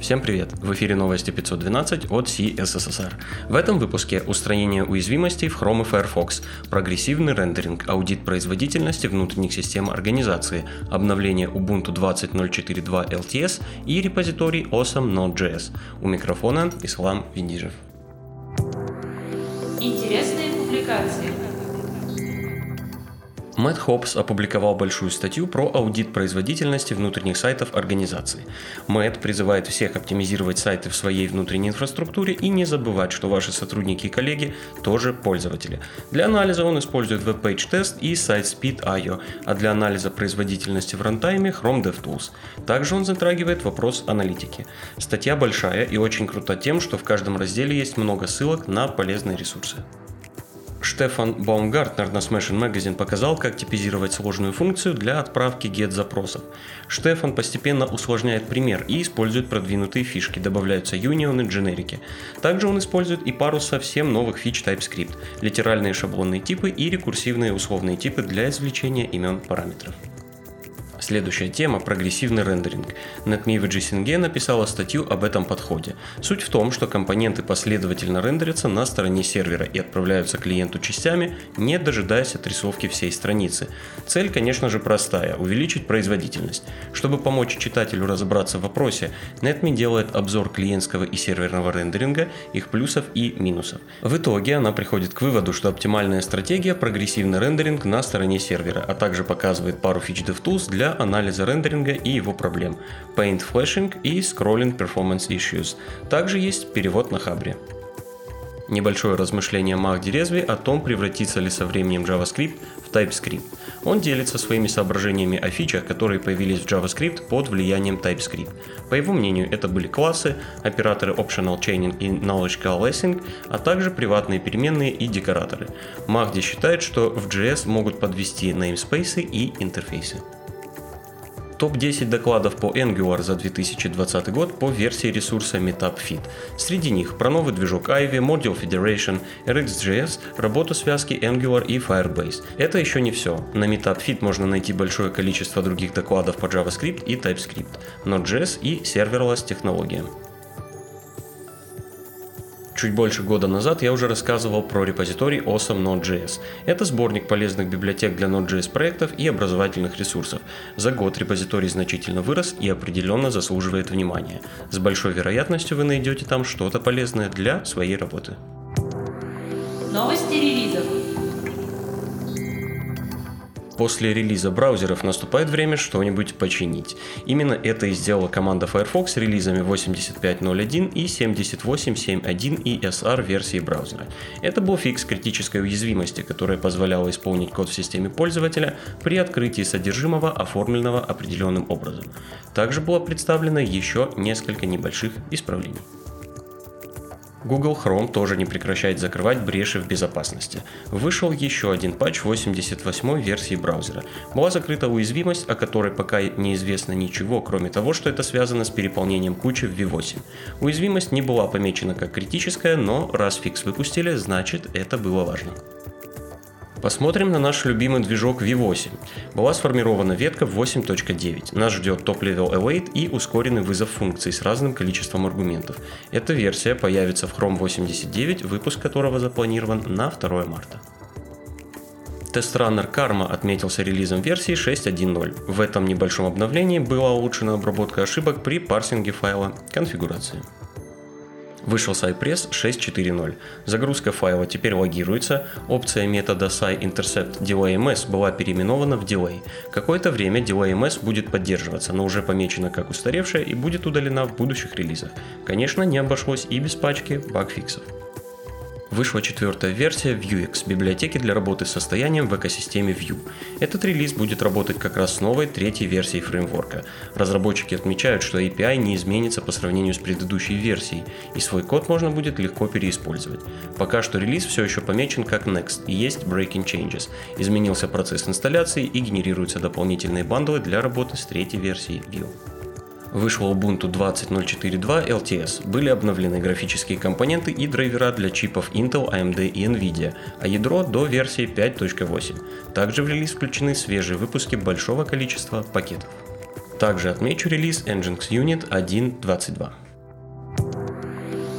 Всем привет! В эфире новости 512 от CSSR. В этом выпуске устранение уязвимостей в Chrome и Firefox, прогрессивный рендеринг, аудит производительности внутренних систем организации, обновление Ubuntu 20.04.2 LTS и репозиторий Awesome Node.js. У микрофона Ислам Виндижев. Интересные публикации. Мэтт Хопс опубликовал большую статью про аудит производительности внутренних сайтов организации. Мэтт призывает всех оптимизировать сайты в своей внутренней инфраструктуре и не забывать, что ваши сотрудники и коллеги тоже пользователи. Для анализа он использует WebPage Test и SiteSpeed.io, а для анализа производительности в рантайме Chrome DevTools. Также он затрагивает вопрос аналитики. Статья большая и очень крута тем, что в каждом разделе есть много ссылок на полезные ресурсы. Штефан Баумгартнер на Smashing Magazine показал, как типизировать сложную функцию для отправки get-запросов. Штефан постепенно усложняет пример и использует продвинутые фишки, добавляются юнионы, дженерики. Также он использует и пару совсем новых фич TypeScript, литеральные шаблонные типы и рекурсивные условные типы для извлечения имен параметров. Следующая тема – прогрессивный рендеринг. NetMe в JSNG написала статью об этом подходе. Суть в том, что компоненты последовательно рендерятся на стороне сервера и отправляются клиенту частями, не дожидаясь отрисовки всей страницы. Цель, конечно же, простая – увеличить производительность. Чтобы помочь читателю разобраться в вопросе, NetMe делает обзор клиентского и серверного рендеринга, их плюсов и минусов. В итоге она приходит к выводу, что оптимальная стратегия – прогрессивный рендеринг на стороне сервера, а также показывает пару фич DevTools для анализа рендеринга и его проблем, Paint Flashing и Scrolling Performance Issues. Также есть перевод на Хабре. Небольшое размышление Махди Резви о том, превратится ли со временем JavaScript в TypeScript. Он делится своими соображениями о фичах, которые появились в JavaScript под влиянием TypeScript. По его мнению, это были классы, операторы Optional Chaining и Knowledge Coalescing, а также приватные переменные и декораторы. Махди считает, что в JS могут подвести namespace и интерфейсы. Топ-10 докладов по Angular за 2020 год по версии ресурса MeetupFit. Среди них про новый движок Ivy, Module Federation, RxJS, работу связки Angular и Firebase. Это еще не все. На MeetupFit можно найти большое количество других докладов по JavaScript и TypeScript, Node.js и serverless технологиям. Чуть больше года назад я уже рассказывал про репозиторий Awesome Node.js. Это сборник полезных библиотек для Node.js проектов и образовательных ресурсов. За год репозиторий значительно вырос и определенно заслуживает внимания. С большой вероятностью вы найдете там что-то полезное для своей работы. Новости релизов. После релиза браузеров наступает время что-нибудь починить. Именно это и сделала команда Firefox релизами 85.01 и 78.7.1 и SR версии браузера. Это был фикс критической уязвимости, которая позволяла исполнить код в системе пользователя при открытии содержимого, оформленного определенным образом. Также было представлено еще несколько небольших исправлений. Google Chrome тоже не прекращает закрывать бреши в безопасности. Вышел еще один патч 88 версии браузера. Была закрыта уязвимость, о которой пока неизвестно ничего, кроме того, что это связано с переполнением кучи в V8. Уязвимость не была помечена как критическая, но раз фикс выпустили, значит это было важно. Посмотрим на наш любимый движок V8. Была сформирована ветка в 8.9. Нас ждет топ-level await и ускоренный вызов функций с разным количеством аргументов. Эта версия появится в Chrome 89, выпуск которого запланирован на 2 марта. Тест-раннер Karma отметился релизом версии 6.1.0. В этом небольшом обновлении была улучшена обработка ошибок при парсинге файла конфигурации. Вышел Cypress 6.4.0. Загрузка файла теперь логируется. Опция метода SciIntercept DelayMS была переименована в Delay. Какое-то время DelayMS будет поддерживаться, но уже помечена как устаревшая и будет удалена в будущих релизах. Конечно, не обошлось и без пачки багфиксов. Вышла четвертая версия Vuex, библиотеки для работы с состоянием в экосистеме Vue. Этот релиз будет работать как раз с новой третьей версией фреймворка. Разработчики отмечают, что API не изменится по сравнению с предыдущей версией, и свой код можно будет легко переиспользовать. Пока что релиз все еще помечен как Next и есть Breaking Changes. Изменился процесс инсталляции и генерируются дополнительные бандлы для работы с третьей версией Vue. Вышел Ubuntu 20.04.2 LTS, были обновлены графические компоненты и драйвера для чипов Intel, AMD и Nvidia, а ядро до версии 5.8. Также в релиз включены свежие выпуски большого количества пакетов. Также отмечу релиз Nginx Unit 1.22.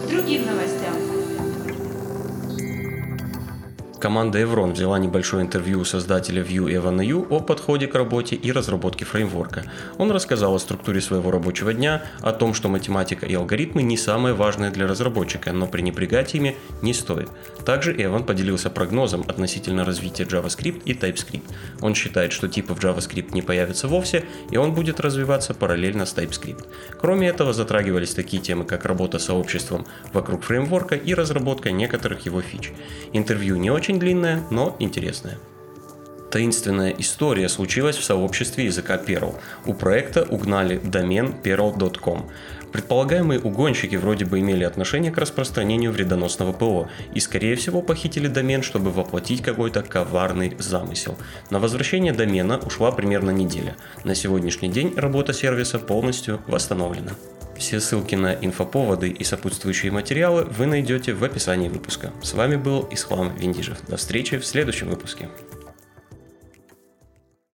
другим новостям. Команда Evron взяла небольшое интервью у создателя Vue Evan Yu о подходе к работе и разработке фреймворка. Он рассказал о структуре своего рабочего дня, о том, что математика и алгоритмы не самые важные для разработчика, но пренебрегать ими не стоит. Также Эван поделился прогнозом относительно развития JavaScript и TypeScript. Он считает, что типов JavaScript не появятся вовсе, и он будет развиваться параллельно с TypeScript. Кроме этого, затрагивались такие темы, как работа сообществом вокруг фреймворка и разработка некоторых его фич. Интервью не очень очень длинная, но интересная. Таинственная история случилась в сообществе языка Perl. У проекта угнали домен perl.com. Предполагаемые угонщики вроде бы имели отношение к распространению вредоносного ПО и, скорее всего, похитили домен, чтобы воплотить какой-то коварный замысел. На возвращение домена ушла примерно неделя. На сегодняшний день работа сервиса полностью восстановлена. Все ссылки на инфоповоды и сопутствующие материалы вы найдете в описании выпуска. С вами был Ислам Виндижев. До встречи в следующем выпуске.